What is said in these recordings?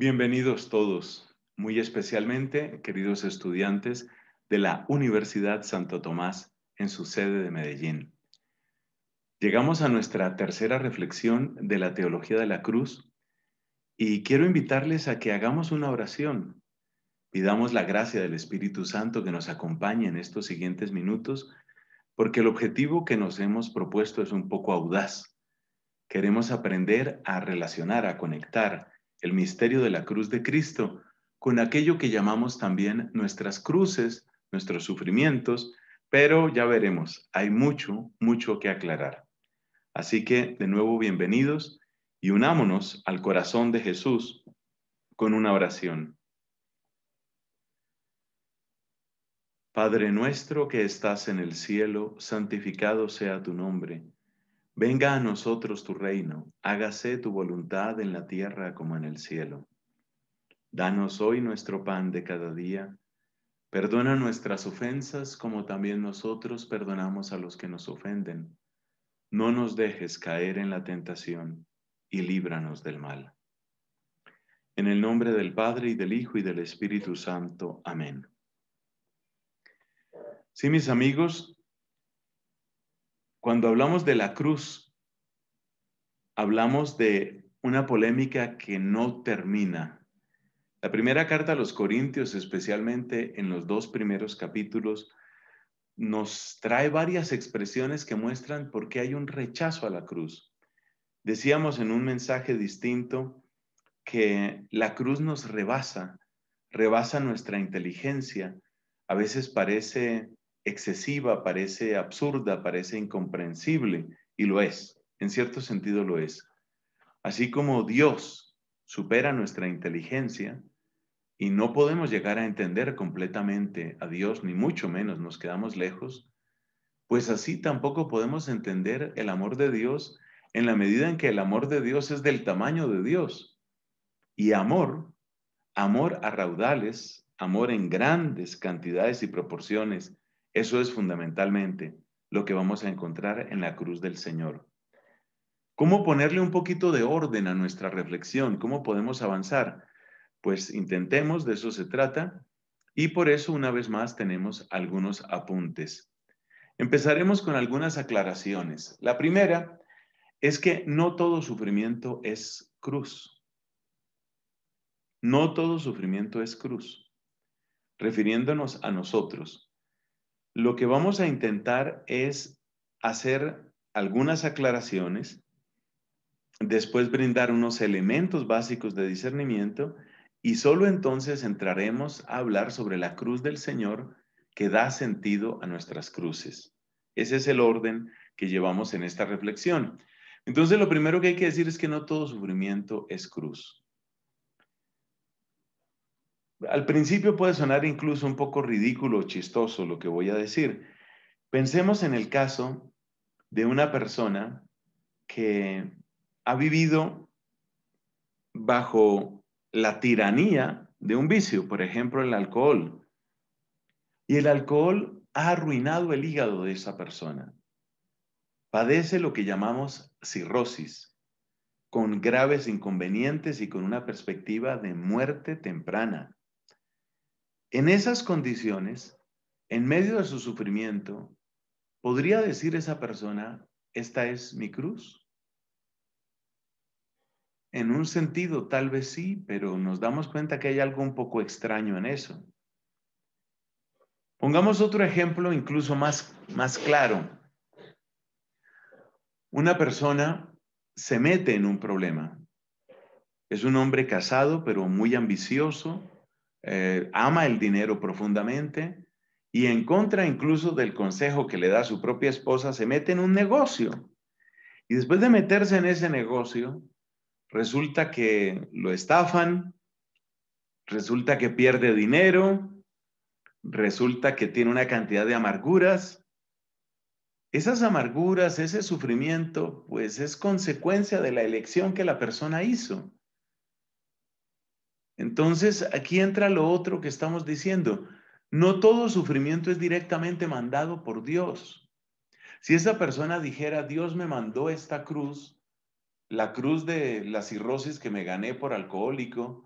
Bienvenidos todos, muy especialmente queridos estudiantes de la Universidad Santo Tomás en su sede de Medellín. Llegamos a nuestra tercera reflexión de la teología de la cruz y quiero invitarles a que hagamos una oración. Pidamos la gracia del Espíritu Santo que nos acompañe en estos siguientes minutos, porque el objetivo que nos hemos propuesto es un poco audaz. Queremos aprender a relacionar, a conectar, el misterio de la cruz de Cristo con aquello que llamamos también nuestras cruces, nuestros sufrimientos, pero ya veremos, hay mucho, mucho que aclarar. Así que, de nuevo, bienvenidos y unámonos al corazón de Jesús con una oración. Padre nuestro que estás en el cielo, santificado sea tu nombre Venga a nosotros tu reino, hágase tu voluntad en la tierra como en el cielo. Danos hoy nuestro pan de cada día. Perdona nuestras ofensas como también nosotros perdonamos a los que nos ofenden. No nos dejes caer en la tentación y líbranos del mal. En el nombre del Padre y del Hijo y del Espíritu Santo. Amén. Sí, mis amigos, cuando hablamos de la cruz, hablamos de una polémica que no termina. La primera carta a los Corintios, especialmente en los dos primeros capítulos, nos trae varias expresiones que muestran por qué hay un rechazo a la cruz. Decíamos en un mensaje distinto que la cruz nos rebasa, rebasa nuestra inteligencia. A veces parece excesiva, parece absurda, parece incomprensible, y lo es, en cierto sentido lo es. Así como Dios supera nuestra inteligencia y no podemos llegar a entender completamente a Dios, ni mucho menos nos quedamos lejos, pues así tampoco podemos entender el amor de Dios en la medida en que el amor de Dios es del tamaño de Dios. Y amor, amor a raudales, amor en grandes cantidades y proporciones, eso es fundamentalmente lo que vamos a encontrar en la cruz del Señor. ¿Cómo ponerle un poquito de orden a nuestra reflexión? ¿Cómo podemos avanzar? Pues intentemos, de eso se trata, y por eso una vez más tenemos algunos apuntes. Empezaremos con algunas aclaraciones. La primera es que no todo sufrimiento es cruz. No todo sufrimiento es cruz. Refiriéndonos a nosotros, lo que vamos a intentar es hacer algunas aclaraciones, después brindar unos elementos básicos de discernimiento y solo entonces entraremos a hablar sobre la cruz del Señor que da sentido a nuestras cruces. Ese es el orden que llevamos en esta reflexión. Entonces, lo primero que hay que decir es que no todo sufrimiento es cruz. Al principio puede sonar incluso un poco ridículo o chistoso lo que voy a decir. Pensemos en el caso de una persona que ha vivido bajo la tiranía de un vicio, por ejemplo, el alcohol. Y el alcohol ha arruinado el hígado de esa persona. Padece lo que llamamos cirrosis, con graves inconvenientes y con una perspectiva de muerte temprana. En esas condiciones, en medio de su sufrimiento, ¿podría decir esa persona, esta es mi cruz? En un sentido, tal vez sí, pero nos damos cuenta que hay algo un poco extraño en eso. Pongamos otro ejemplo incluso más, más claro. Una persona se mete en un problema. Es un hombre casado, pero muy ambicioso, eh, ama el dinero profundamente y en contra incluso del consejo que le da su propia esposa, se mete en un negocio. Y después de meterse en ese negocio, resulta que lo estafan, resulta que pierde dinero, resulta que tiene una cantidad de amarguras. Esas amarguras, ese sufrimiento, pues es consecuencia de la elección que la persona hizo. Entonces, aquí entra lo otro que estamos diciendo. No todo sufrimiento es directamente mandado por Dios. Si esa persona dijera, Dios me mandó esta cruz, la cruz de la cirrosis que me gané por alcohólico,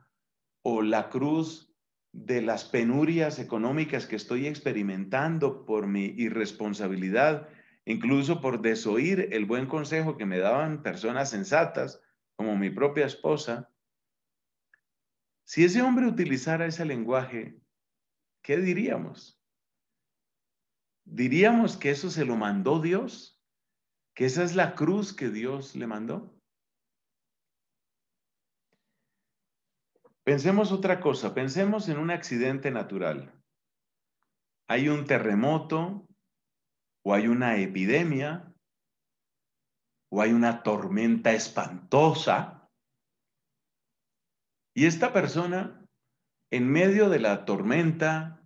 o la cruz de las penurias económicas que estoy experimentando por mi irresponsabilidad, incluso por desoír el buen consejo que me daban personas sensatas, como mi propia esposa, si ese hombre utilizara ese lenguaje, ¿qué diríamos? ¿Diríamos que eso se lo mandó Dios? ¿Que esa es la cruz que Dios le mandó? Pensemos otra cosa, pensemos en un accidente natural. Hay un terremoto o hay una epidemia o hay una tormenta espantosa y esta persona en medio de la tormenta,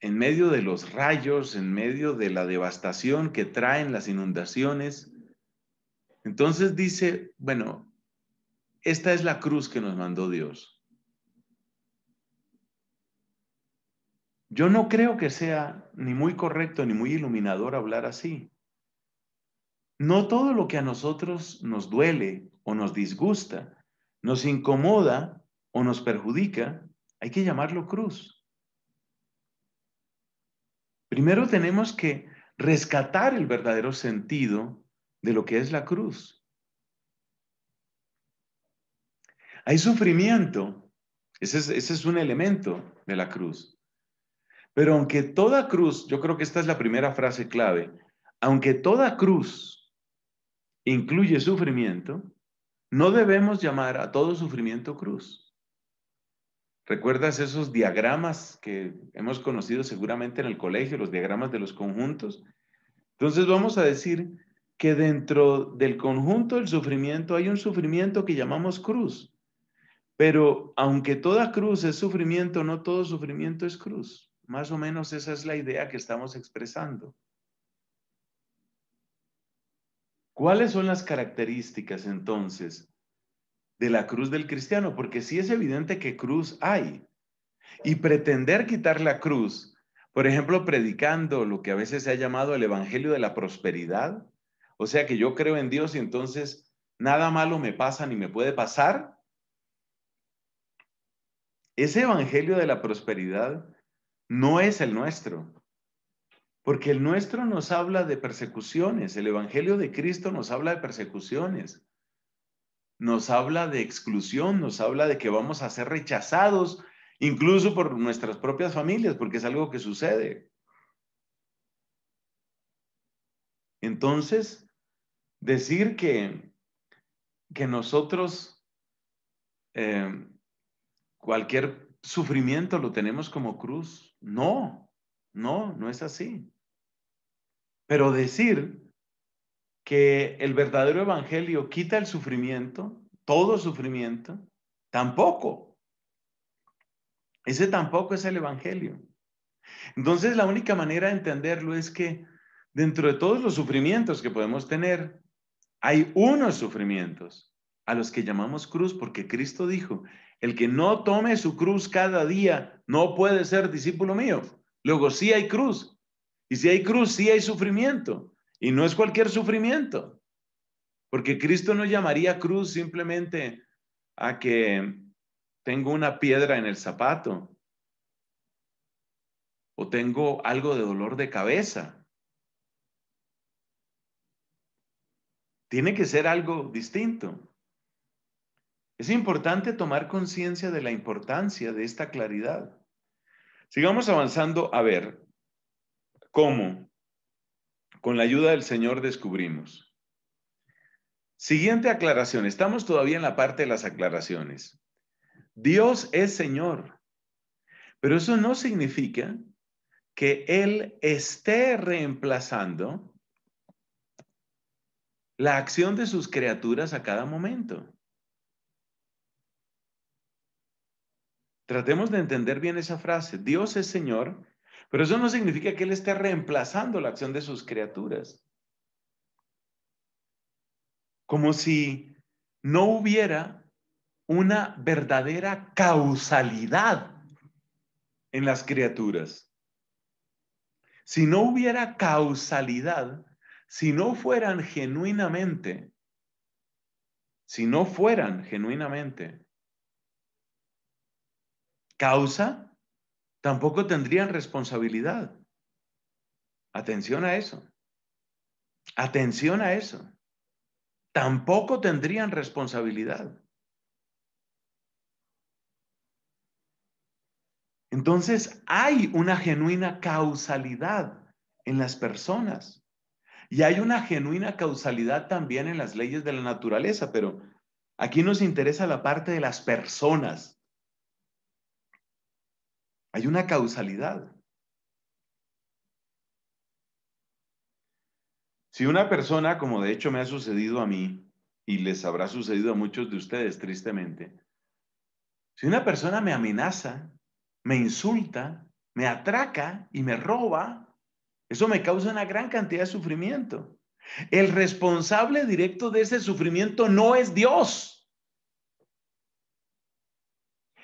en medio de los rayos, en medio de la devastación que traen las inundaciones, entonces dice, bueno, esta es la cruz que nos mandó Dios. Yo no creo que sea ni muy correcto ni muy iluminador hablar así. No todo lo que a nosotros nos duele o nos disgusta, nos incomoda o nos perjudica, hay que llamarlo cruz. Primero tenemos que rescatar el verdadero sentido de lo que es la cruz. Hay sufrimiento. Ese es, un elemento de la cruz. Pero aunque toda cruz, yo creo que esta es la primera frase clave, aunque toda cruz incluye sufrimiento, no debemos llamar a todo sufrimiento cruz. ¿Recuerdas esos diagramas que hemos conocido seguramente en el colegio, los diagramas de los conjuntos? Entonces vamos a decir que dentro del conjunto del sufrimiento hay un sufrimiento que llamamos cruz. Pero aunque toda cruz es sufrimiento, no todo sufrimiento es cruz. Más o menos esa es la idea que estamos expresando. ¿Cuáles son las características entonces de la cruz del cristiano? Porque sí es evidente que cruz hay. Y pretender quitar la cruz, por ejemplo, predicando lo que a veces se ha llamado el Evangelio de la Prosperidad, o sea que yo creo en Dios y entonces nada malo me pasa ni me puede pasar, ese evangelio de la prosperidad no es el nuestro, porque el nuestro nos habla de persecuciones, el evangelio de Cristo nos habla de persecuciones, nos habla de exclusión, nos habla de que vamos a ser rechazados incluso por nuestras propias familias, porque es algo que sucede. Entonces, decir que, que nosotros eh, cualquier sufrimiento lo tenemos como cruz. No, no, no es así. Pero decir que el verdadero evangelio quita el sufrimiento, todo sufrimiento, tampoco. Ese tampoco es el evangelio. Entonces la única manera de entenderlo es que dentro de todos los sufrimientos que podemos tener, hay unos sufrimientos a los que llamamos cruz porque Cristo dijo, el que no tome su cruz cada día no puede ser discípulo mío. Luego sí hay cruz. Y si hay cruz, sí hay sufrimiento. Y no es cualquier sufrimiento. Porque Cristo no llamaría cruz simplemente a que tengo una piedra en el zapato o tengo algo de dolor de cabeza. Tiene que ser algo distinto. Es importante tomar conciencia de la importancia de esta claridad. Sigamos avanzando a ver cómo, con la ayuda del Señor, descubrimos. Siguiente aclaración. Estamos todavía en la parte de las aclaraciones. Dios es Señor, pero eso no significa que Él esté reemplazando la acción de sus criaturas a cada momento. Tratemos de entender bien esa frase. Dios es Señor, pero eso no significa que Él esté reemplazando la acción de sus criaturas. Como si no hubiera una verdadera causalidad en las criaturas. Si no hubiera causalidad, si no fueran genuinamente, si no fueran genuinamente causa, tampoco tendrían responsabilidad. Atención a eso. Atención a eso. Tampoco tendrían responsabilidad. Entonces hay una genuina causalidad en las personas y hay una genuina causalidad también en las leyes de la naturaleza, pero aquí nos interesa la parte de las personas. Hay una causalidad. Si una persona, como de hecho me ha sucedido a mí, y les habrá sucedido a muchos de ustedes tristemente, si una persona me amenaza, me insulta, me atraca y me roba, eso me causa una gran cantidad de sufrimiento. El responsable directo de ese sufrimiento no es Dios.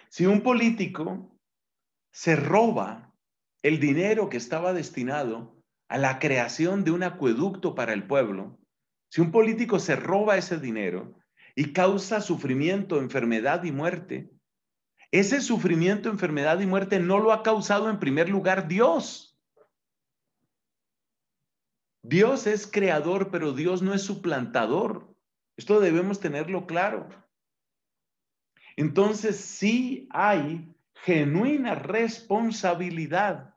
Si un político se roba el dinero que estaba destinado a la creación de un acueducto para el pueblo, si un político se roba ese dinero y causa sufrimiento, enfermedad y muerte, ese sufrimiento, enfermedad y muerte no lo ha causado en primer lugar Dios. Dios es creador, pero Dios no es suplantador. Esto debemos tenerlo claro. Entonces sí hay genuina responsabilidad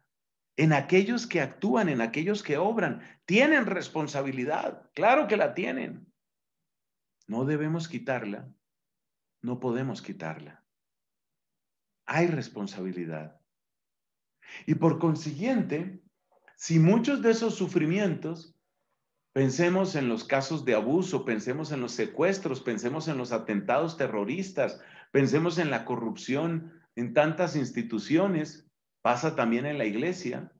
en aquellos que actúan, en aquellos que obran. Tienen responsabilidad, claro que la tienen. No debemos quitarla, no podemos quitarla. Hay responsabilidad. Y por consiguiente, si muchos de esos sufrimientos, pensemos en los casos de abuso, pensemos en los secuestros, pensemos en los atentados terroristas, pensemos en la corrupción en tantas instituciones, pasa también en la iglesia.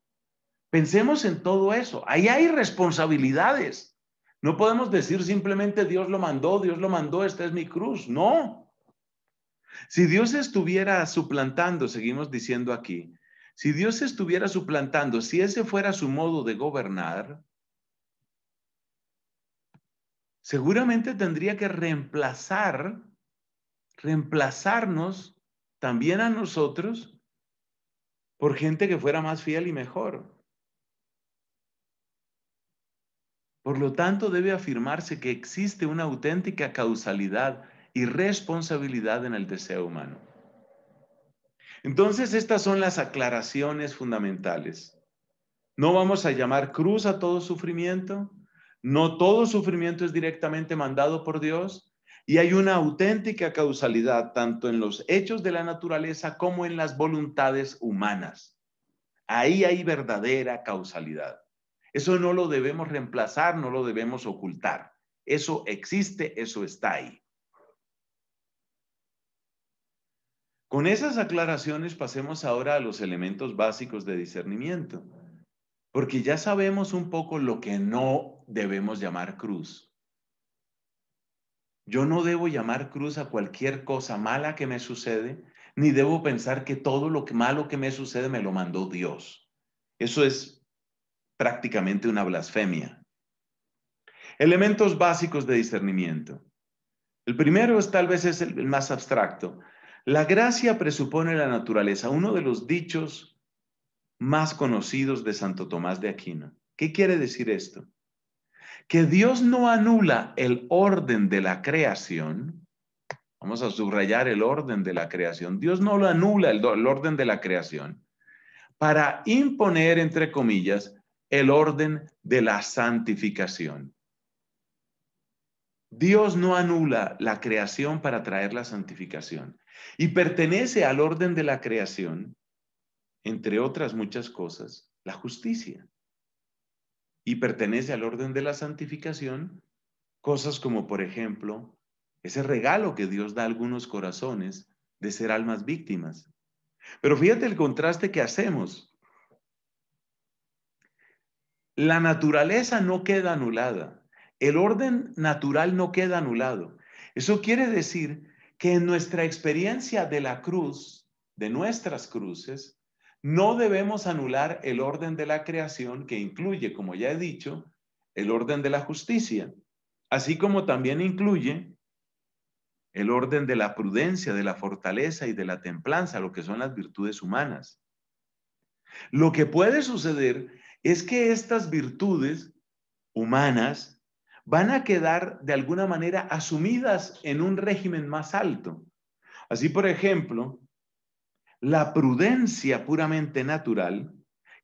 Pensemos en todo eso. Ahí hay responsabilidades. No podemos decir simplemente Dios lo mandó, Dios lo mandó, esta es mi cruz. No. Si Dios estuviera suplantando, seguimos diciendo aquí, si Dios estuviera suplantando, si ese fuera su modo de gobernar, seguramente tendría que reemplazar, reemplazarnos también a nosotros por gente que fuera más fiel y mejor. Por lo tanto, debe afirmarse que existe una auténtica causalidad y responsabilidad en el deseo humano. Entonces, estas son las aclaraciones fundamentales. No vamos a llamar cruz a todo sufrimiento. No todo sufrimiento es directamente mandado por Dios. Y hay una auténtica causalidad tanto en los hechos de la naturaleza como en las voluntades humanas. Ahí hay verdadera causalidad. Eso no lo debemos reemplazar, no lo debemos ocultar. Eso existe, eso está ahí. Con esas aclaraciones pasemos ahora a los elementos básicos de discernimiento, porque ya sabemos un poco lo que no debemos llamar cruz. Yo no debo llamar cruz a cualquier cosa mala que me sucede, ni debo pensar que todo lo malo que me sucede me lo mandó Dios. Eso es prácticamente una blasfemia. Elementos básicos de discernimiento. El primero es tal vez es el más abstracto. La gracia presupone la naturaleza, uno de los dichos más conocidos de Santo Tomás de Aquino. ¿Qué quiere decir esto? Que Dios no anula el orden de la creación, vamos a subrayar el orden de la creación, Dios no lo anula el, orden de la creación para imponer, entre comillas, el orden de la santificación. Dios no anula la creación para traer la santificación y pertenece al orden de la creación, entre otras muchas cosas, la justicia y pertenece al orden de la santificación, cosas como, por ejemplo, ese regalo que Dios da a algunos corazones de ser almas víctimas. Pero fíjate el contraste que hacemos. La naturaleza no queda anulada, el orden natural no queda anulado. Eso quiere decir que en nuestra experiencia de la cruz, de nuestras cruces, no debemos anular el orden de la creación que incluye, como ya he dicho, el orden de la justicia, así como también incluye el orden de la prudencia, de la fortaleza y de la templanza, lo que son las virtudes humanas. Lo que puede suceder es que estas virtudes humanas van a quedar de alguna manera asumidas en un régimen más alto. Así, por ejemplo, la prudencia puramente natural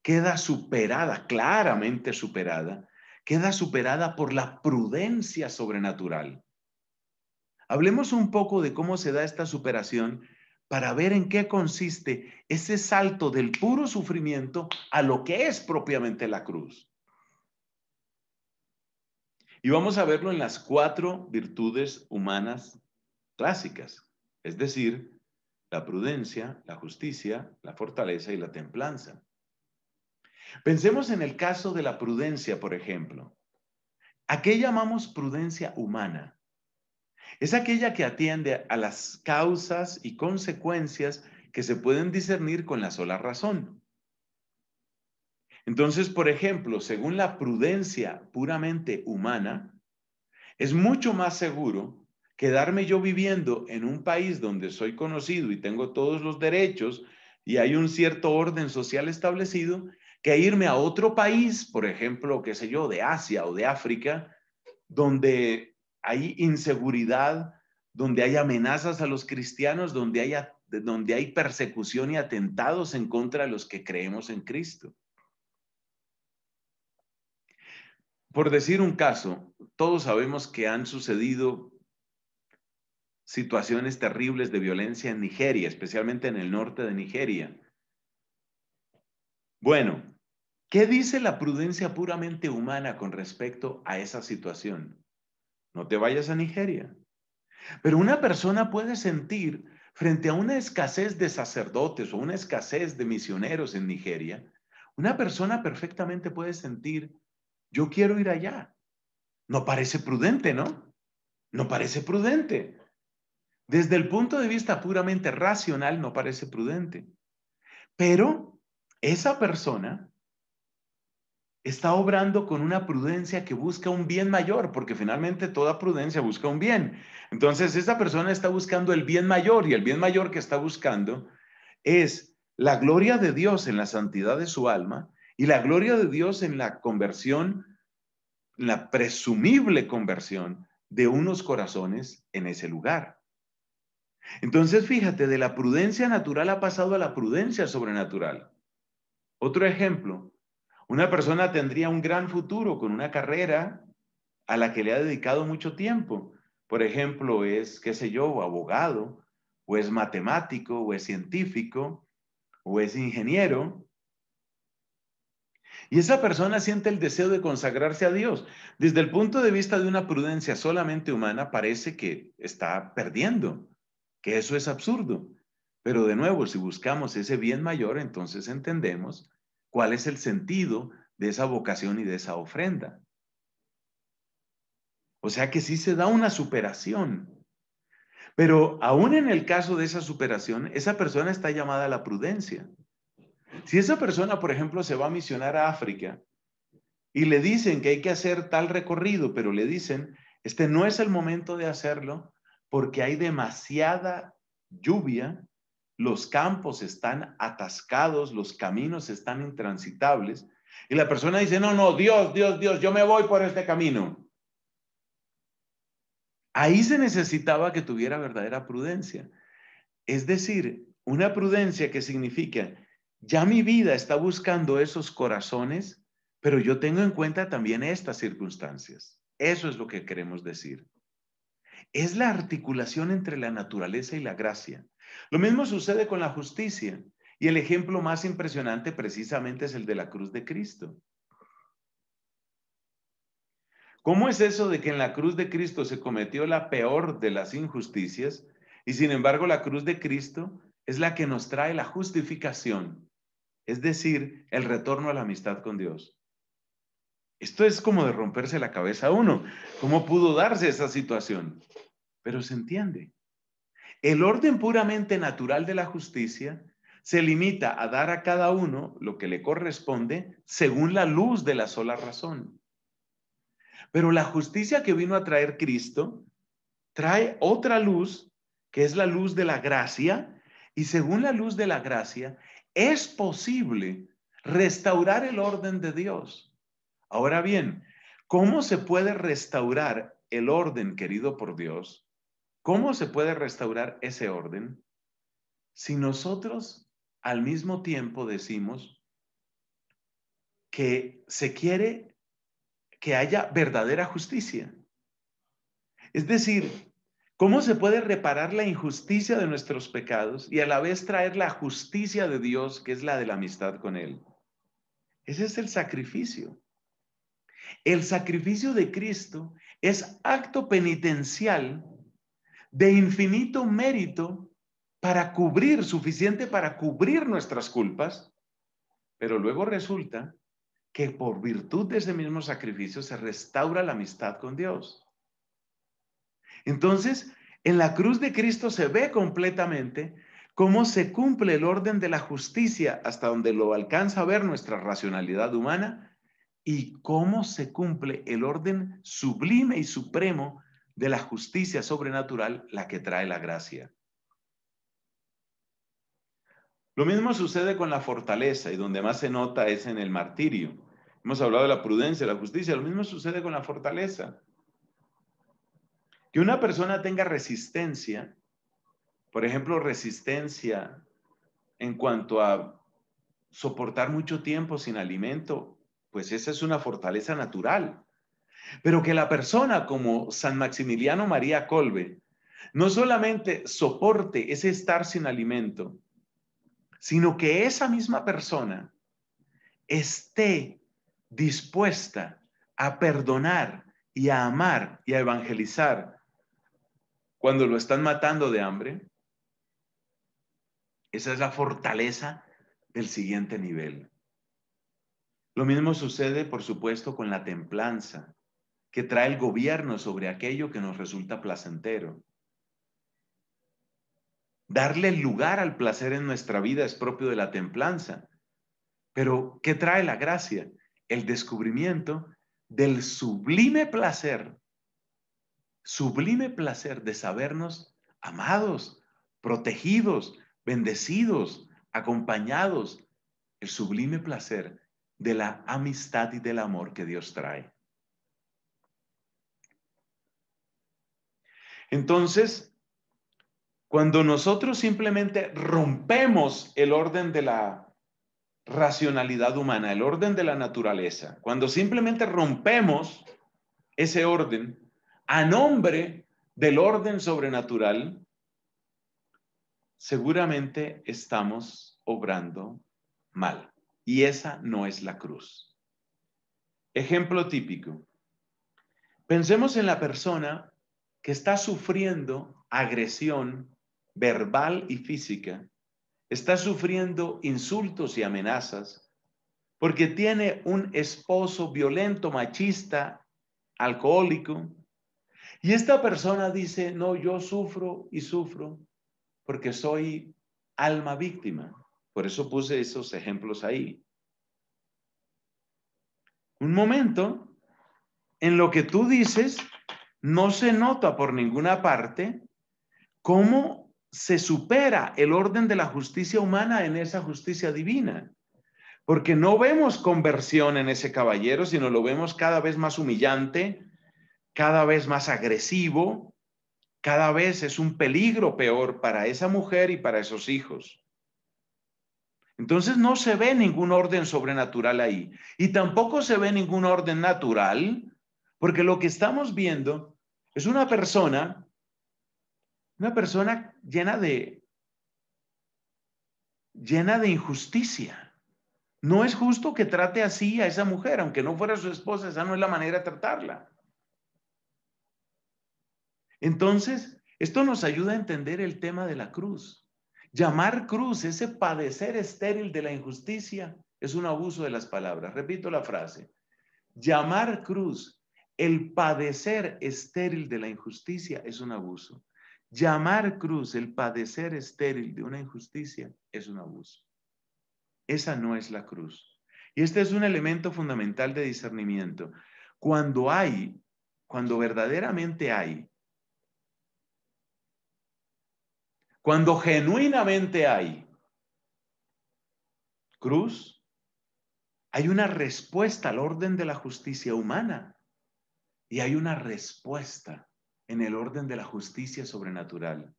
queda superada, claramente superada, queda superada por la prudencia sobrenatural. Hablemos un poco de cómo se da esta superación para ver en qué consiste ese salto del puro sufrimiento a lo que es propiamente la cruz. Y vamos a verlo en las cuatro virtudes humanas clásicas, es decir, la prudencia, la justicia, la fortaleza y la templanza. Pensemos en el caso de la prudencia, por ejemplo. ¿A qué llamamos prudencia humana? Es aquella que atiende a las causas y consecuencias que se pueden discernir con la sola razón. Entonces, por ejemplo, según la prudencia puramente humana, es mucho más seguro quedarme yo viviendo en un país donde soy conocido y tengo todos los derechos y hay un cierto orden social establecido, que irme a otro país, por ejemplo, qué sé yo, de Asia o de África, donde hay inseguridad, donde hay amenazas a los cristianos, donde hay, donde hay persecución y atentados en contra de los que creemos en Cristo. Por decir un caso, todos sabemos que han sucedido situaciones terribles de violencia en Nigeria, especialmente en el norte de Nigeria. Bueno, ¿qué dice la prudencia puramente humana con respecto a esa situación? no te vayas a Nigeria. Pero una persona puede sentir frente a una escasez de sacerdotes o una escasez de misioneros en Nigeria, una persona perfectamente puede sentir, yo quiero ir allá. No parece prudente, ¿no? No parece prudente. Desde el punto de vista puramente racional, no parece prudente. Pero esa persona está obrando con una prudencia que busca un bien mayor, porque finalmente toda prudencia busca un bien. Entonces, esa persona está buscando el bien mayor y el bien mayor que está buscando es la gloria de Dios en la santidad de su alma y la gloria de Dios en la conversión, la presumible conversión de unos corazones en ese lugar. Entonces, fíjate, de la prudencia natural ha pasado a la prudencia sobrenatural. Otro ejemplo, una persona tendría un gran futuro con una carrera a la que le ha dedicado mucho tiempo. Por ejemplo, es, qué sé yo, abogado, o es matemático, o es científico, o es ingeniero. Y esa persona siente el deseo de consagrarse a Dios. Desde el punto de vista de una prudencia solamente humana, parece que está perdiendo, que eso es absurdo. Pero de nuevo, si buscamos ese bien mayor, entonces entendemos cuál es el sentido de esa vocación y de esa ofrenda. O sea que sí se da una superación. Pero aún en el caso de esa superación, esa persona está llamada a la prudencia. Si esa persona, por ejemplo, se va a misionar a África y le dicen que hay que hacer tal recorrido, pero le dicen, este no es el momento de hacerlo porque hay demasiada lluvia los campos están atascados, los caminos están intransitables. Y la persona dice, no, no, Dios, Dios, Dios, yo me voy por este camino. Ahí se necesitaba que tuviera verdadera prudencia. Es decir, una prudencia que significa, ya mi vida está buscando esos corazones, pero yo tengo en cuenta también estas circunstancias. Eso es lo que queremos decir. Es la articulación entre la naturaleza y la gracia. Lo mismo sucede con la justicia. Y el ejemplo más impresionante precisamente es el de la cruz de Cristo. ¿Cómo es eso de que en la cruz de Cristo se cometió la peor de las injusticias y sin embargo la cruz de Cristo es la que nos trae la justificación, es decir, el retorno a la amistad con Dios? Esto es como de romperse la cabeza a uno. ¿Cómo pudo darse esa situación? Pero se entiende. El orden puramente natural de la justicia se limita a dar a cada uno lo que le corresponde según la luz de la sola razón. Pero la justicia que vino a traer Cristo trae otra luz, que es la luz de la gracia, y según la luz de la gracia, es posible restaurar el orden de Dios. Ahora bien, ¿cómo se puede restaurar el orden querido por Dios? ¿Cómo se puede restaurar ese orden si nosotros al mismo tiempo decimos que se quiere que haya verdadera justicia? Es decir, ¿cómo se puede reparar la injusticia de nuestros pecados y a la vez traer la justicia de Dios, que es la de la amistad con Él? Ese es el sacrificio. El sacrificio de Cristo es acto penitencial de infinito mérito para cubrir, suficiente para cubrir nuestras culpas, pero luego resulta que por virtud de ese mismo sacrificio se restaura la amistad con Dios. Entonces, en la cruz de Cristo se ve completamente cómo se cumple el orden de la justicia hasta donde lo alcanza a ver nuestra racionalidad humana y cómo se cumple el orden sublime y supremo de la justicia sobrenatural, la que trae la gracia. Lo mismo sucede con la fortaleza y donde más se nota es en el martirio. Hemos hablado de la prudencia, la justicia, lo mismo sucede con la fortaleza. Que una persona tenga resistencia, por ejemplo, resistencia en cuanto a soportar mucho tiempo sin alimento, pues esa es una fortaleza natural. Pero que la persona como San Maximiliano María Colbe no solamente soporte ese estar sin alimento, sino que esa misma persona esté dispuesta a perdonar y a amar y a evangelizar cuando lo están matando de hambre, esa es la fortaleza del siguiente nivel. Lo mismo sucede, por supuesto, con la templanza, que trae el gobierno sobre aquello que nos resulta placentero. Darle lugar al placer en nuestra vida es propio de la templanza. Pero, ¿qué trae la gracia? El descubrimiento del sublime placer sublime placer de sabernos amados, protegidos, bendecidos, acompañados, el sublime placer de la amistad y del amor que Dios trae. Entonces, cuando nosotros simplemente rompemos el orden de la racionalidad humana, el orden de la naturaleza, cuando simplemente rompemos ese orden, a nombre del orden sobrenatural, seguramente estamos obrando mal. Y esa no es la cruz. Ejemplo típico. Pensemos en la persona que está sufriendo agresión verbal y física, está sufriendo insultos y amenazas porque tiene un esposo violento, machista, alcohólico, y esta persona dice, no, yo sufro y sufro porque soy alma víctima. Por eso puse esos ejemplos ahí. Un momento en lo que tú dices, no se nota por ninguna parte cómo se supera el orden de la justicia humana en esa justicia divina. Porque no vemos conversión en ese caballero, sino lo vemos cada vez más humillante, cada vez más agresivo, cada vez es un peligro peor para esa mujer y para esos hijos. Entonces no se ve ningún orden sobrenatural ahí y tampoco se ve ningún orden natural, porque lo que estamos viendo es una persona, una persona llena de llena de injusticia. No es justo que trate así a esa mujer, aunque no fuera su esposa, esa no es la manera de tratarla. Entonces, esto nos ayuda a entender el tema de la cruz. Llamar cruz, ese padecer estéril de la injusticia, es un abuso de las palabras. Repito la frase. Llamar cruz, el padecer estéril de la injusticia, es un abuso. Llamar cruz, el padecer estéril de una injusticia, es un abuso. Esa no es la cruz. Y este es un elemento fundamental de discernimiento. Cuando hay, cuando verdaderamente hay Cuando genuinamente hay cruz, hay una respuesta al orden de la justicia humana y hay una respuesta en el orden de la justicia sobrenatural,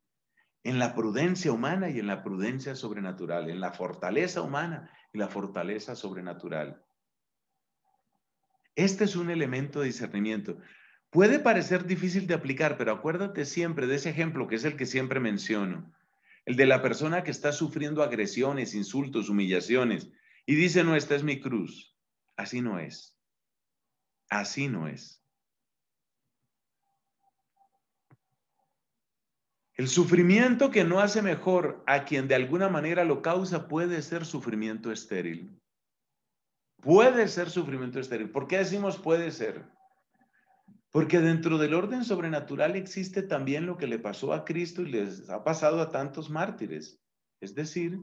en la prudencia humana y en la prudencia sobrenatural, en la fortaleza humana y la fortaleza sobrenatural. Este es un elemento de discernimiento. Puede parecer difícil de aplicar, pero acuérdate siempre de ese ejemplo que es el que siempre menciono, el de la persona que está sufriendo agresiones, insultos, humillaciones y dice, no, esta es mi cruz. Así no es. Así no es. El sufrimiento que no hace mejor a quien de alguna manera lo causa puede ser sufrimiento estéril. Puede ser sufrimiento estéril. ¿Por qué decimos puede ser? Porque dentro del orden sobrenatural existe también lo que le pasó a Cristo y les ha pasado a tantos mártires. Es decir,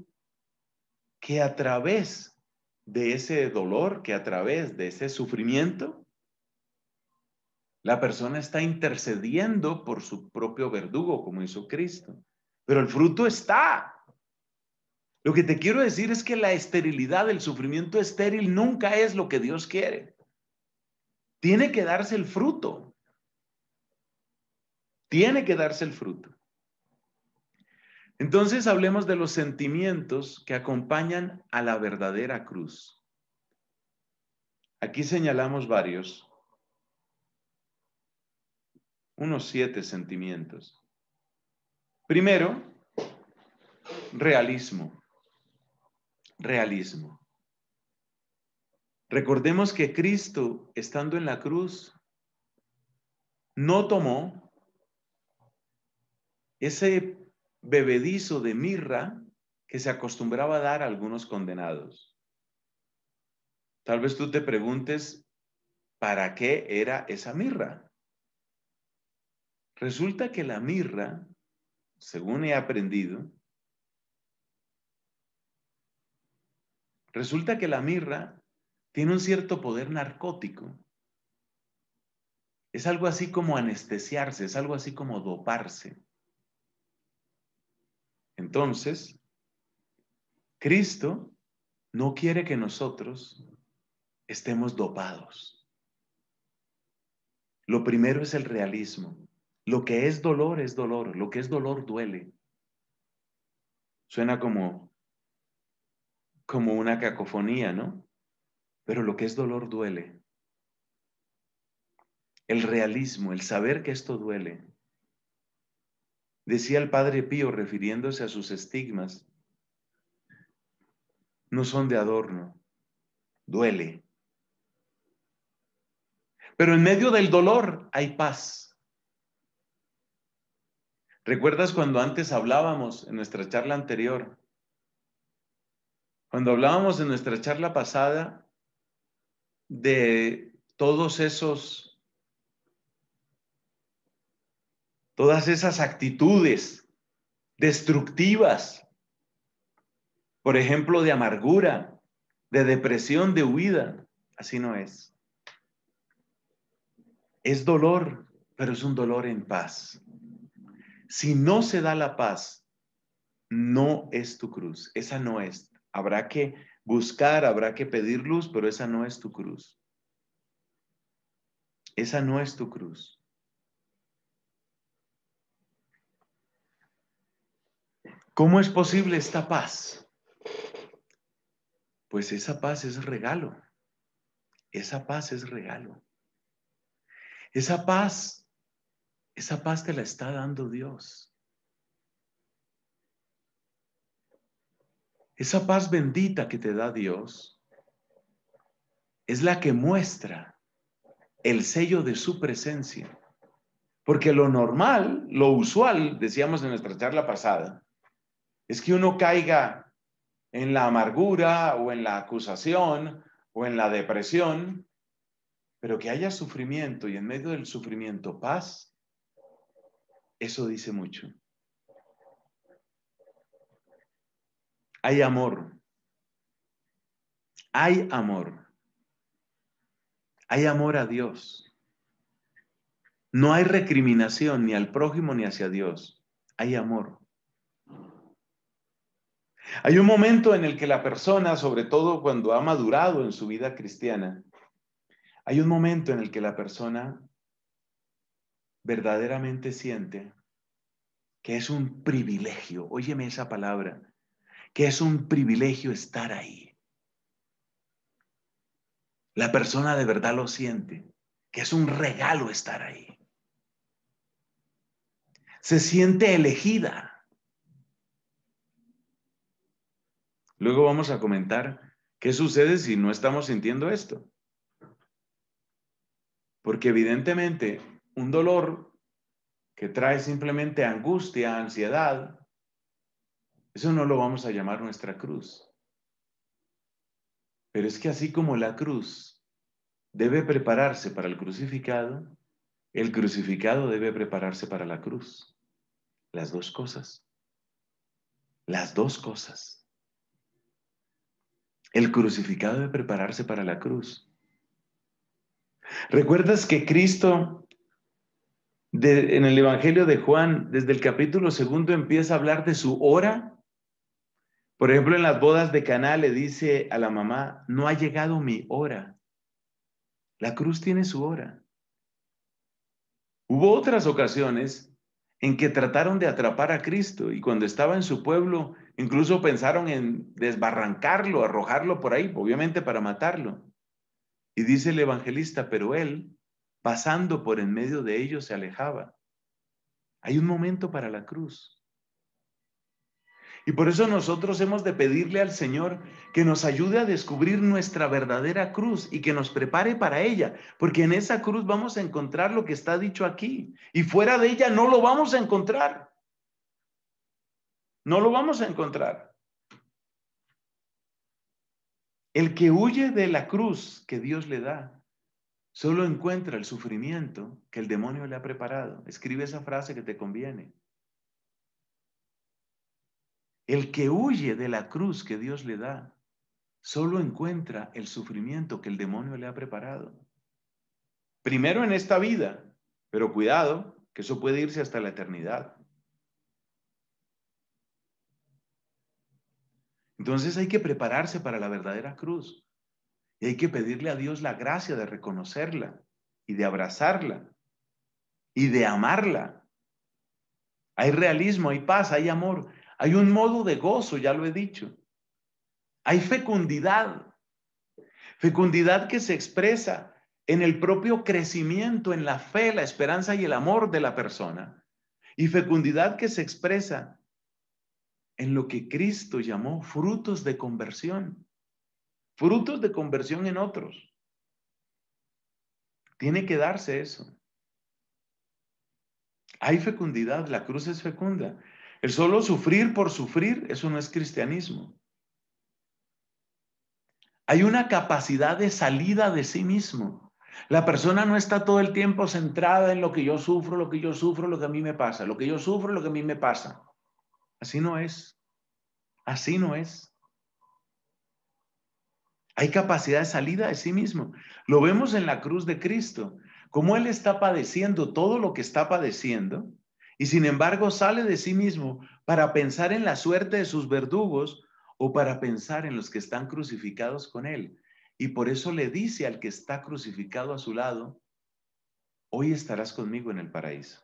que a través de ese dolor, que a través de ese sufrimiento, la persona está intercediendo por su propio verdugo, como hizo Cristo. Pero el fruto está. Lo que te quiero decir es que la esterilidad, el sufrimiento estéril nunca es lo que Dios quiere. Tiene que darse el fruto. Tiene que darse el fruto. Entonces hablemos de los sentimientos que acompañan a la verdadera cruz. Aquí señalamos varios unos siete sentimientos. Primero, realismo. Realismo. Recordemos que Cristo, estando en la cruz, no tomó ese bebedizo de mirra que se acostumbraba a dar a algunos condenados. Tal vez tú te preguntes, ¿para qué era esa mirra? Resulta que la mirra, según he aprendido, resulta que la mirra tiene un cierto poder narcótico. Es algo así como anestesiarse, es algo así como doparse. Entonces, Cristo no quiere que nosotros estemos dopados. Lo primero es el realismo. Lo que es dolor es dolor, lo que es dolor duele. Suena como como una cacofonía, ¿no? Pero lo que es dolor duele. El realismo, el saber que esto duele. Decía el Padre Pío refiriéndose a sus estigmas, no son de adorno, duele. Pero en medio del dolor hay paz. ¿Recuerdas cuando antes hablábamos en nuestra charla anterior? Cuando hablábamos en nuestra charla pasada de todos esos, todas esas actitudes destructivas, por ejemplo, de amargura, de depresión, de huida, así no es. Es dolor, pero es un dolor en paz. Si no se da la paz, no es tu cruz, esa no es. Habrá que buscar, habrá que pedir luz, pero esa no es tu cruz. Esa no es tu cruz. ¿Cómo es posible esta paz? Pues esa paz es regalo. Esa paz es regalo. Esa paz esa paz te la está dando Dios. Esa paz bendita que te da Dios es la que muestra el sello de su presencia. Porque lo normal, lo usual, decíamos en nuestra charla pasada, es que uno caiga en la amargura o en la acusación o en la depresión, pero que haya sufrimiento y en medio del sufrimiento paz, eso dice mucho. Hay amor. Hay amor. Hay amor a Dios. No hay recriminación ni al prójimo ni hacia Dios. Hay amor. Hay un momento en el que la persona, sobre todo cuando ha madurado en su vida cristiana, hay un momento en el que la persona verdaderamente siente que es un privilegio, óyeme esa palabra, que es un privilegio estar ahí. La persona de verdad lo siente, que es un regalo estar ahí. Se siente elegida. Luego vamos a comentar qué sucede si no estamos sintiendo esto. Porque evidentemente un dolor que trae simplemente angustia, ansiedad, eso no lo vamos a llamar nuestra cruz. Pero es que así como la cruz debe prepararse para el crucificado, el crucificado debe prepararse para la cruz. Las dos cosas. Las dos cosas. El crucificado debe prepararse para la cruz. ¿Recuerdas que Cristo en el Evangelio de Juan, desde el capítulo segundo, empieza a hablar de su hora? Por ejemplo, en las bodas de Caná le dice a la mamá, no ha llegado mi hora. La cruz tiene su hora. Hubo otras ocasiones en que trataron de atrapar a Cristo y cuando estaba en su pueblo, incluso pensaron en desbarrancarlo, arrojarlo por ahí, obviamente para matarlo. Y dice el evangelista, pero él, pasando por en medio de ellos, se alejaba. Hay un momento para la cruz. Y por eso nosotros hemos de pedirle al Señor que nos ayude a descubrir nuestra verdadera cruz y que nos prepare para ella, porque en esa cruz vamos a encontrar lo que está dicho aquí y fuera de ella no lo vamos a encontrar. No lo vamos a encontrar. El que huye de la cruz que Dios le da, solo encuentra el sufrimiento que el demonio le ha preparado. Escribe esa frase que te conviene. El que huye de la cruz que Dios le da, solo encuentra el sufrimiento que el demonio le ha preparado. Primero en esta vida, pero cuidado, que eso puede irse hasta la eternidad. Entonces hay que prepararse para la verdadera cruz. Y hay que pedirle a Dios la gracia de reconocerla y de abrazarla y de amarla. Hay realismo, hay paz, hay amor, hay un modo de gozo, ya lo he dicho. Hay fecundidad. Fecundidad que se expresa en el propio crecimiento, en la fe, la esperanza y el amor de la persona. Y fecundidad que se expresa en lo que Cristo llamó frutos de conversión, frutos de conversión en otros. Tiene que darse eso. Hay fecundidad, la cruz es fecunda. El solo sufrir por sufrir, eso no es cristianismo. Hay una capacidad de salida de sí mismo. La persona no está todo el tiempo centrada en lo que yo sufro, lo que yo sufro, lo que a mí me pasa, lo que yo sufro, lo que a mí me pasa. Así no es. Así no es. Hay capacidad de salida de sí mismo. Lo vemos en la cruz de Cristo, como Él está padeciendo todo lo que está padeciendo y sin embargo sale de sí mismo para pensar en la suerte de sus verdugos o para pensar en los que están crucificados con Él. Y por eso le dice al que está crucificado a su lado, hoy estarás conmigo en el paraíso.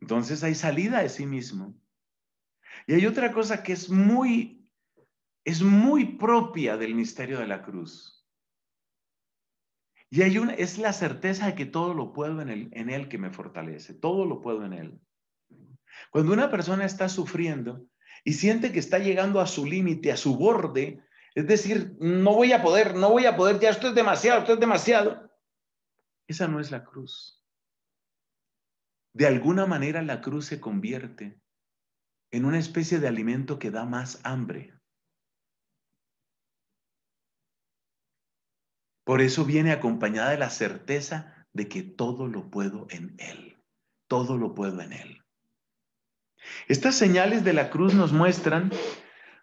Entonces hay salida de sí mismo. Y hay otra cosa que es muy, es muy propia del misterio de la cruz. Y hay una, es la certeza de que todo lo puedo en, el, en Él que me fortalece, todo lo puedo en Él. Cuando una persona está sufriendo y siente que está llegando a su límite, a su borde, es decir, no voy a poder, no voy a poder, ya esto es demasiado, esto es demasiado. Esa no es la cruz de alguna manera la cruz se convierte en una especie de alimento que da más hambre. Por eso viene acompañada de la certeza de que todo lo puedo en Él. Todo lo puedo en Él. Estas señales de la cruz nos muestran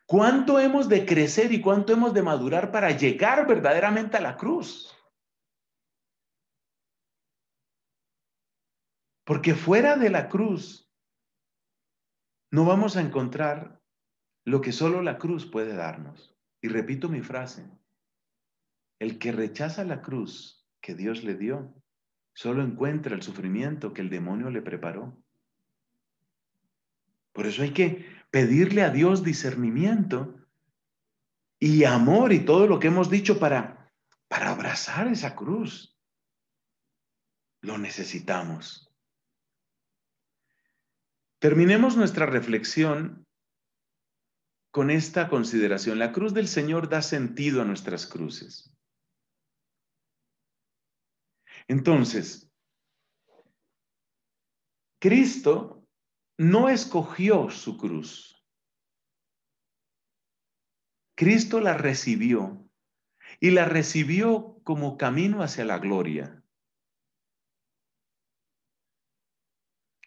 cuánto hemos de crecer y cuánto hemos de madurar para llegar verdaderamente a la cruz. Porque fuera de la cruz no vamos a encontrar lo que solo la cruz puede darnos. Y repito mi frase, el que rechaza la cruz que Dios le dio, solo encuentra el sufrimiento que el demonio le preparó. Por eso hay que pedirle a Dios discernimiento y amor y todo lo que hemos dicho para, para abrazar esa cruz. Lo necesitamos. Terminemos nuestra reflexión con esta consideración. La cruz del Señor da sentido a nuestras cruces. Entonces, Cristo no escogió su cruz. Cristo la recibió y la recibió como camino hacia la gloria.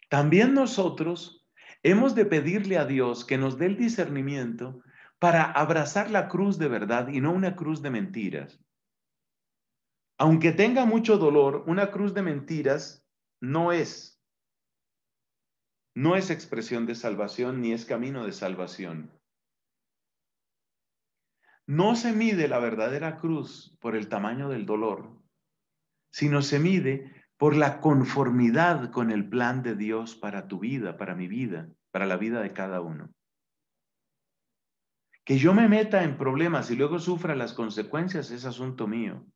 También nosotros hemos de pedirle a Dios que nos dé el discernimiento para abrazar la cruz de verdad y no una cruz de mentiras. Aunque tenga mucho dolor, una cruz de mentiras no es. No es expresión de salvación ni es camino de salvación. No se mide la verdadera cruz por el tamaño del dolor, sino se mide por la conformidad con el plan de Dios para tu vida, para mi vida, para la vida de cada uno. Que yo me meta en problemas y luego sufra las consecuencias es asunto mío.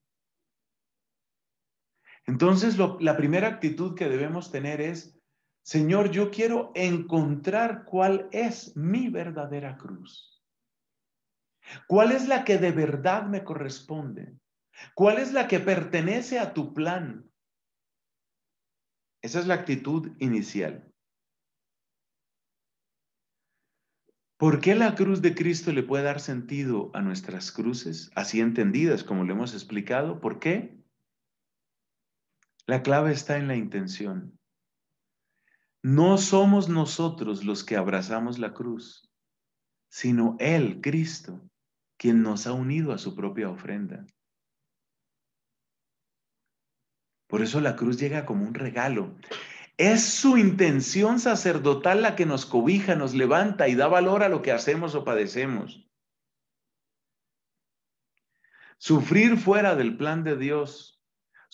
Entonces, la primera actitud que debemos tener es, Señor, yo quiero encontrar cuál es mi verdadera cruz. ¿Cuál es la que de verdad me corresponde? ¿Cuál es la que pertenece a tu plan? Esa es la actitud inicial. ¿Por qué la cruz de Cristo le puede dar sentido a nuestras cruces, así entendidas como lo hemos explicado? ¿Por qué? La clave está en la intención. No somos nosotros los que abrazamos la cruz, sino Él, Cristo, quien nos ha unido a su propia ofrenda. Por eso la cruz llega como un regalo. Es su intención sacerdotal la que nos cobija, nos levanta y da valor a lo que hacemos o padecemos. Sufrir fuera del plan de Dios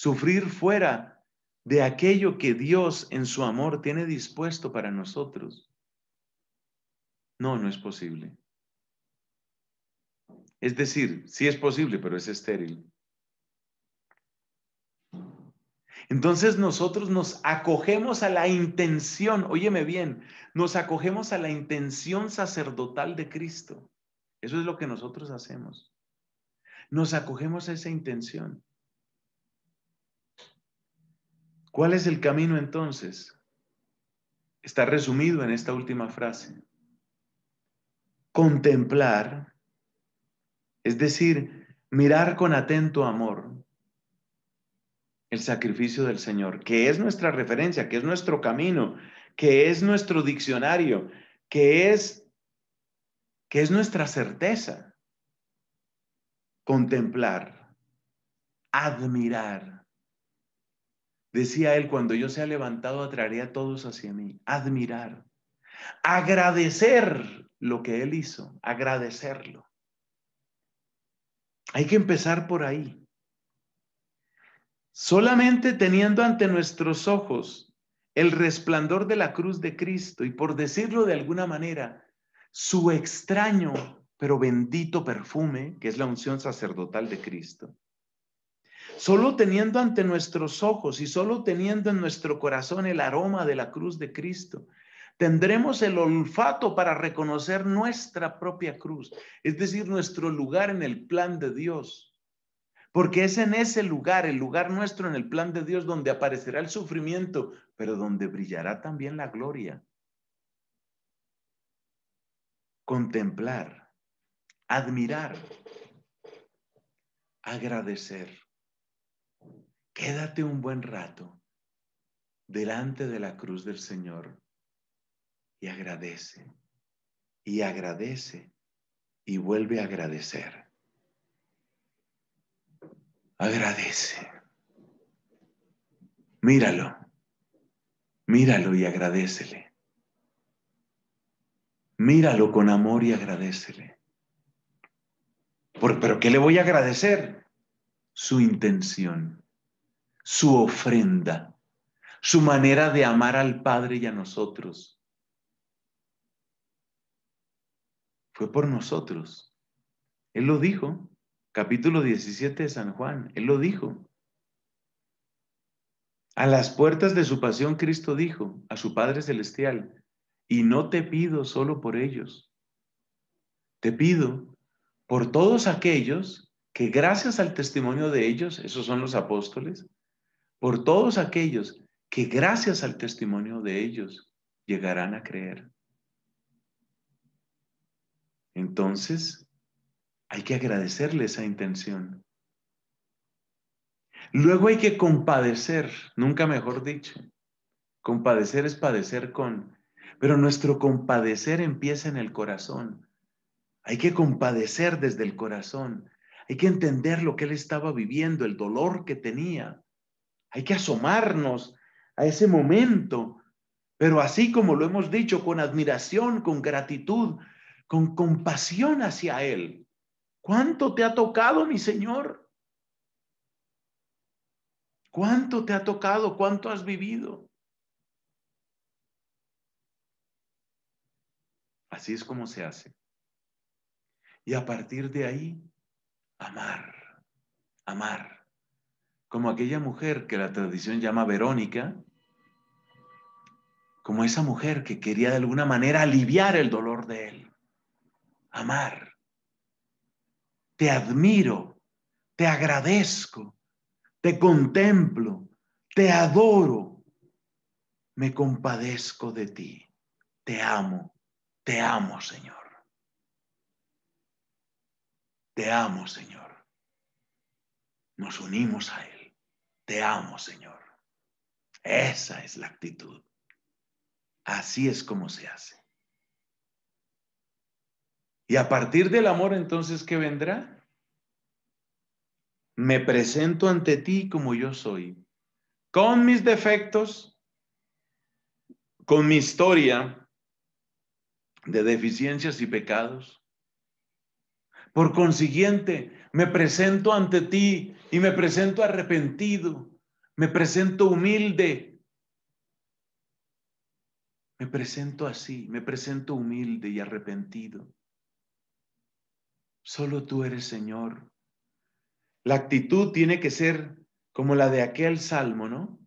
sufrir fuera de aquello que Dios en su amor tiene dispuesto para nosotros. No, no es posible. Es decir, sí es posible, pero es estéril. Entonces nosotros nos acogemos a la intención, óyeme bien, nos acogemos a la intención sacerdotal de Cristo. Eso es lo que nosotros hacemos. Nos acogemos a esa intención. ¿Cuál es el camino entonces? Está resumido en esta última frase. Contemplar, es decir, mirar con atento amor el sacrificio del Señor, que es nuestra referencia, que es nuestro camino, que es nuestro diccionario, que es que es nuestra certeza. Contemplar, admirar, Decía él, cuando yo sea levantado, atraeré a todos hacia mí. Admirar. Agradecer lo que él hizo. Agradecerlo. Hay que empezar por ahí. Solamente teniendo ante nuestros ojos el resplandor de la cruz de Cristo y por decirlo de alguna manera, su extraño pero bendito perfume, que es la unción sacerdotal de Cristo, Solo teniendo ante nuestros ojos y solo teniendo en nuestro corazón el aroma de la cruz de Cristo, tendremos el olfato para reconocer nuestra propia cruz, es decir, nuestro lugar en el plan de Dios. Porque es en ese lugar, el lugar nuestro en el plan de Dios, donde aparecerá el sufrimiento, pero donde brillará también la gloria. Contemplar, admirar, agradecer. Quédate un buen rato delante de la cruz del Señor y agradece, y agradece, y vuelve a agradecer. Agradece. Míralo. Míralo y agradecele. Míralo con amor y agradecele. ¿Pero qué le voy a agradecer? Su intención, su ofrenda, su manera de amar al Padre y a nosotros. Fue por nosotros. Él lo dijo, capítulo 17 de San Juan, Él lo dijo. A las puertas de su pasión, Cristo dijo a su Padre Celestial, y no te pido solo por ellos, te pido por todos aquellos que gracias al testimonio de ellos, esos son los apóstoles, por todos aquellos que gracias al testimonio de ellos llegarán a creer. Entonces, hay que agradecerle esa intención. Luego hay que compadecer, nunca mejor dicho. Compadecer es padecer con, pero nuestro compadecer empieza en el corazón. Hay que compadecer desde el corazón. Hay que entender lo que él estaba viviendo, el dolor que tenía. Hay que asomarnos a ese momento, pero así como lo hemos dicho, con admiración, con gratitud, con compasión hacia él. ¿Cuánto te ha tocado, mi Señor? ¿Cuánto te ha tocado? ¿Cuánto has vivido? Así es como se hace. Y a partir de ahí, amar, amar. Como aquella mujer que la tradición llama Verónica, como esa mujer que quería de alguna manera aliviar el dolor de él. Amar. Te admiro, te agradezco, te contemplo, te adoro, me compadezco de ti, te amo, te amo, Señor. Te amo, Señor. Nos unimos a Él. Te amo, Señor. Esa es la actitud. Así es como se hace. Y a partir del amor, entonces, ¿qué vendrá? me presento ante ti como yo soy, con mis defectos, con mi historia de deficiencias y pecados. Por consiguiente, me presento ante ti y me presento arrepentido, me presento humilde. Me presento así, me presento humilde y arrepentido. Solo tú eres Señor. La actitud tiene que ser como la de aquel salmo, ¿no?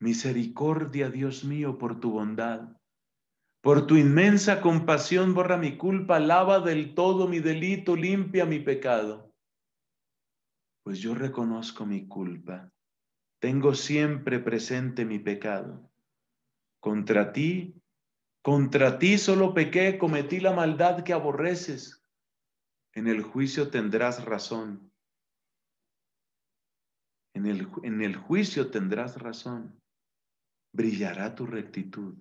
Misericordia, Dios mío, por tu bondad. Por tu inmensa compasión borra mi culpa, lava del todo mi delito, limpia mi pecado. Pues yo reconozco mi culpa. Tengo siempre presente mi pecado. Contra ti, contra ti solo pequé, cometí la maldad que aborreces en el juicio tendrás razón. En el, en el juicio tendrás razón. Brillará tu rectitud.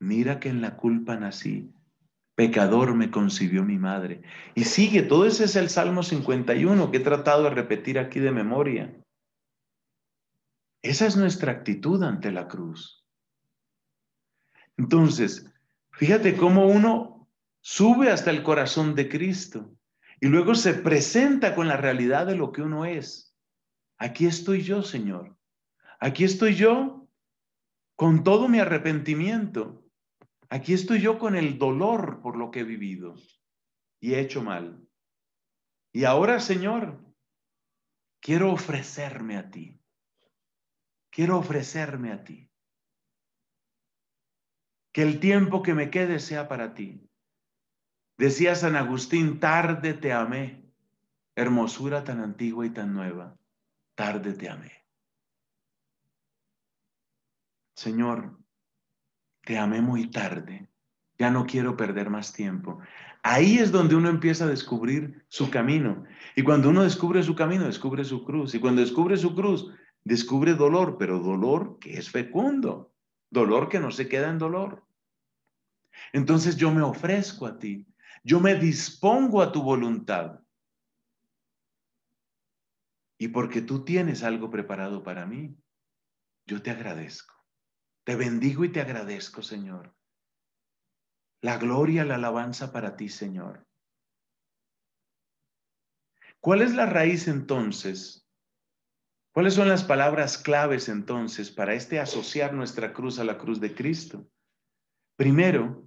Mira que en la culpa nací. Pecador me concibió mi madre. Y sigue, todo ese es el Salmo 51 que he tratado de repetir aquí de memoria. Esa es nuestra actitud ante la cruz. Entonces, fíjate cómo uno sube hasta el corazón de Cristo y luego se presenta con la realidad de lo que uno es. Aquí estoy yo, Señor. Aquí estoy yo con todo mi arrepentimiento. Aquí estoy yo con el dolor por lo que he vivido y he hecho mal. Y ahora, Señor, quiero ofrecerme a ti. Quiero ofrecerme a ti. Que el tiempo que me quede sea para ti. Decía San Agustín, tarde te amé, hermosura tan antigua y tan nueva, tarde te amé. Señor, te amé muy tarde, ya no quiero perder más tiempo. Ahí es donde uno empieza a descubrir su camino. Y cuando uno descubre su camino, descubre su cruz. Y cuando descubre su cruz, descubre dolor, pero dolor que es fecundo, dolor que no se queda en dolor. Entonces yo me ofrezco a ti, yo me dispongo a tu voluntad. Y porque tú tienes algo preparado para mí, yo te agradezco. Te bendigo y te agradezco, Señor. La gloria, la alabanza para ti, Señor. ¿Cuál es la raíz entonces? ¿Cuáles son las palabras claves entonces para este asociar nuestra cruz a la cruz de Cristo? Primero,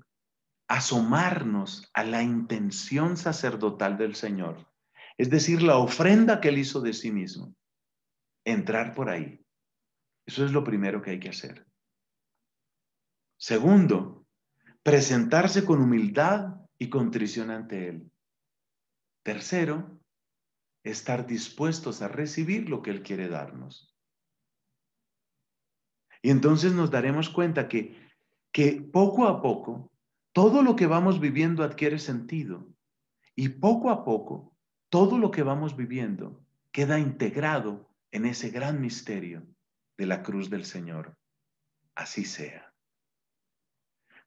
asomarnos a la intención sacerdotal del Señor, es decir, la ofrenda que Él hizo de sí mismo. Entrar por ahí. Eso es lo primero que hay que hacer. Segundo, presentarse con humildad y contrición ante Él. Tercero, estar dispuestos a recibir lo que Él quiere darnos. Y entonces nos daremos cuenta que, que poco a poco todo lo que vamos viviendo adquiere sentido y poco a poco todo lo que vamos viviendo queda integrado en ese gran misterio de la cruz del Señor. Así sea.